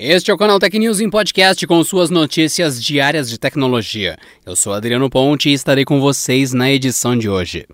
Este é o canal Tech News em podcast com suas notícias diárias de tecnologia. Eu sou Adriano Ponte e estarei com vocês na edição de hoje.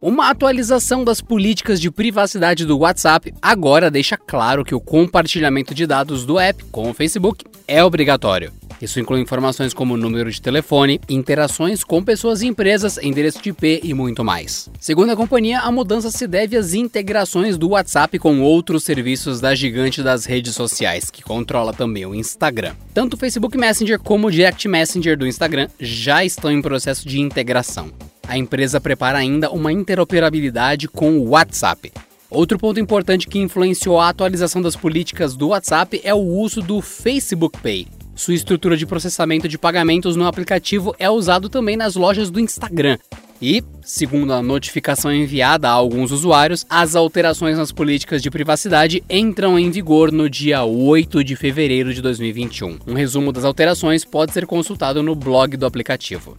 Uma atualização das políticas de privacidade do WhatsApp agora deixa claro que o compartilhamento de dados do app com o Facebook é obrigatório. Isso inclui informações como número de telefone, interações com pessoas e empresas, endereço de IP e muito mais. Segundo a companhia, a mudança se deve às integrações do WhatsApp com outros serviços da gigante das redes sociais, que controla também o Instagram. Tanto o Facebook Messenger como o Direct Messenger do Instagram já estão em processo de integração a empresa prepara ainda uma interoperabilidade com o WhatsApp. Outro ponto importante que influenciou a atualização das políticas do WhatsApp é o uso do Facebook Pay. Sua estrutura de processamento de pagamentos no aplicativo é usado também nas lojas do Instagram. E, segundo a notificação enviada a alguns usuários, as alterações nas políticas de privacidade entram em vigor no dia 8 de fevereiro de 2021. Um resumo das alterações pode ser consultado no blog do aplicativo.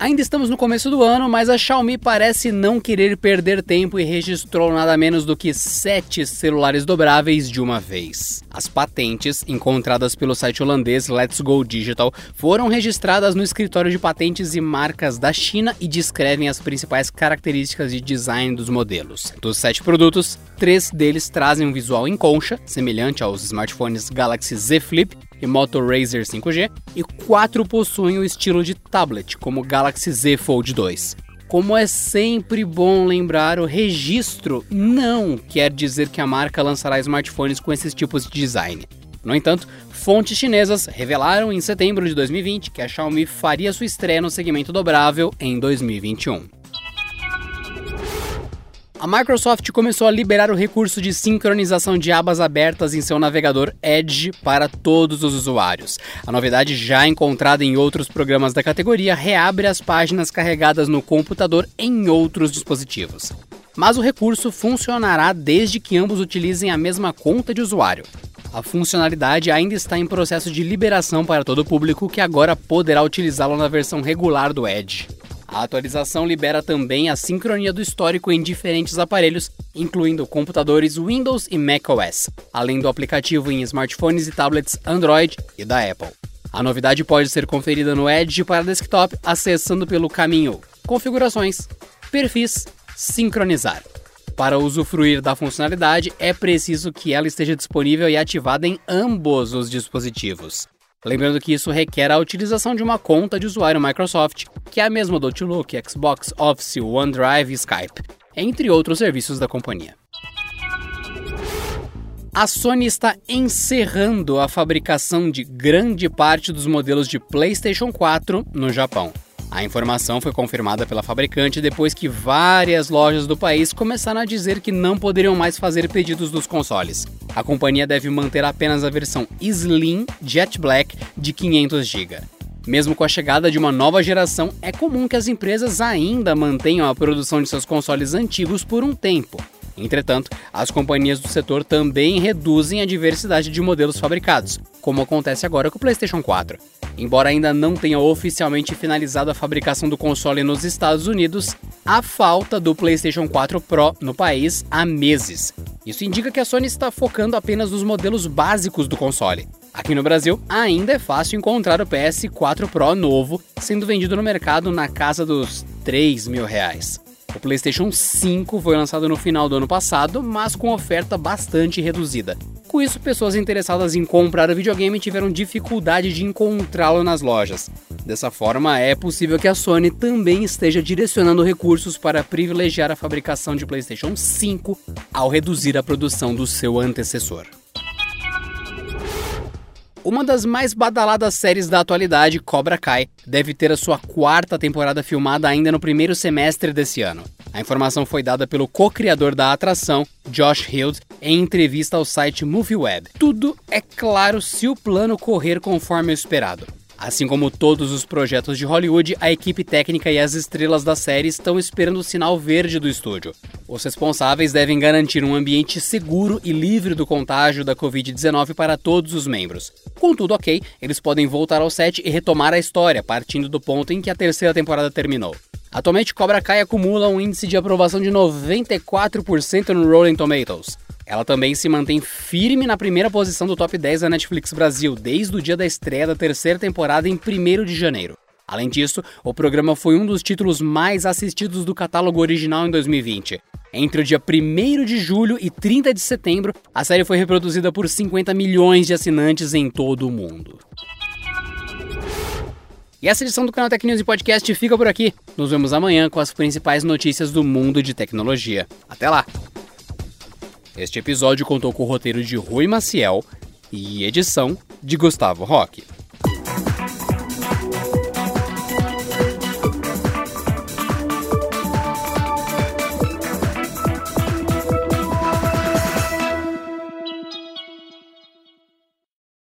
Ainda estamos no começo do ano, mas a Xiaomi parece não querer perder tempo e registrou nada menos do que sete celulares dobráveis de uma vez. As patentes, encontradas pelo site holandês Let's Go Digital, foram registradas no escritório de patentes e marcas da China e descrevem as principais características de design dos modelos. Dos sete produtos, três deles trazem um visual em concha, semelhante aos smartphones Galaxy Z Flip e Moto Razr 5G, e quatro possuem o estilo de tablet, como o Galaxy Z Fold 2. Como é sempre bom lembrar, o registro não quer dizer que a marca lançará smartphones com esses tipos de design. No entanto, fontes chinesas revelaram em setembro de 2020 que a Xiaomi faria sua estreia no segmento dobrável em 2021. A Microsoft começou a liberar o recurso de sincronização de abas abertas em seu navegador Edge para todos os usuários. A novidade, já encontrada em outros programas da categoria, reabre as páginas carregadas no computador em outros dispositivos. Mas o recurso funcionará desde que ambos utilizem a mesma conta de usuário. A funcionalidade ainda está em processo de liberação para todo o público que agora poderá utilizá-lo na versão regular do Edge. A atualização libera também a sincronia do histórico em diferentes aparelhos, incluindo computadores Windows e macOS, além do aplicativo em smartphones e tablets Android e da Apple. A novidade pode ser conferida no Edge para desktop acessando pelo caminho Configurações, Perfis, Sincronizar. Para usufruir da funcionalidade, é preciso que ela esteja disponível e ativada em ambos os dispositivos. Lembrando que isso requer a utilização de uma conta de usuário Microsoft, que é a mesma do Outlook, Xbox, Office, OneDrive e Skype, entre outros serviços da companhia. A Sony está encerrando a fabricação de grande parte dos modelos de PlayStation 4 no Japão. A informação foi confirmada pela fabricante depois que várias lojas do país começaram a dizer que não poderiam mais fazer pedidos dos consoles. A companhia deve manter apenas a versão Slim Jet Black de 500 GB. Mesmo com a chegada de uma nova geração, é comum que as empresas ainda mantenham a produção de seus consoles antigos por um tempo. Entretanto, as companhias do setor também reduzem a diversidade de modelos fabricados, como acontece agora com o PlayStation 4. Embora ainda não tenha oficialmente finalizado a fabricação do console nos Estados Unidos, há falta do PlayStation 4 Pro no país há meses. Isso indica que a Sony está focando apenas nos modelos básicos do console. Aqui no Brasil, ainda é fácil encontrar o PS4 Pro novo sendo vendido no mercado na casa dos 3 mil reais. O PlayStation 5 foi lançado no final do ano passado, mas com oferta bastante reduzida. Com isso, pessoas interessadas em comprar o videogame tiveram dificuldade de encontrá-lo nas lojas. Dessa forma, é possível que a Sony também esteja direcionando recursos para privilegiar a fabricação de PlayStation 5 ao reduzir a produção do seu antecessor. Uma das mais badaladas séries da atualidade, Cobra Kai, deve ter a sua quarta temporada filmada ainda no primeiro semestre desse ano. A informação foi dada pelo co-criador da atração, Josh Hild, em entrevista ao site MovieWeb. Tudo é claro se o plano correr conforme o esperado. Assim como todos os projetos de Hollywood, a equipe técnica e as estrelas da série estão esperando o sinal verde do estúdio. Os responsáveis devem garantir um ambiente seguro e livre do contágio da Covid-19 para todos os membros. Com tudo ok, eles podem voltar ao set e retomar a história, partindo do ponto em que a terceira temporada terminou. Atualmente, Cobra Kai acumula um índice de aprovação de 94% no Rolling Tomatoes. Ela também se mantém firme na primeira posição do top 10 da Netflix Brasil desde o dia da estreia da terceira temporada em 1 de janeiro. Além disso, o programa foi um dos títulos mais assistidos do catálogo original em 2020. Entre o dia 1 de julho e 30 de setembro, a série foi reproduzida por 50 milhões de assinantes em todo o mundo. E essa edição do canal Tech News e Podcast fica por aqui. Nos vemos amanhã com as principais notícias do mundo de tecnologia. Até lá! Este episódio contou com o roteiro de Rui Maciel e edição de Gustavo Roque.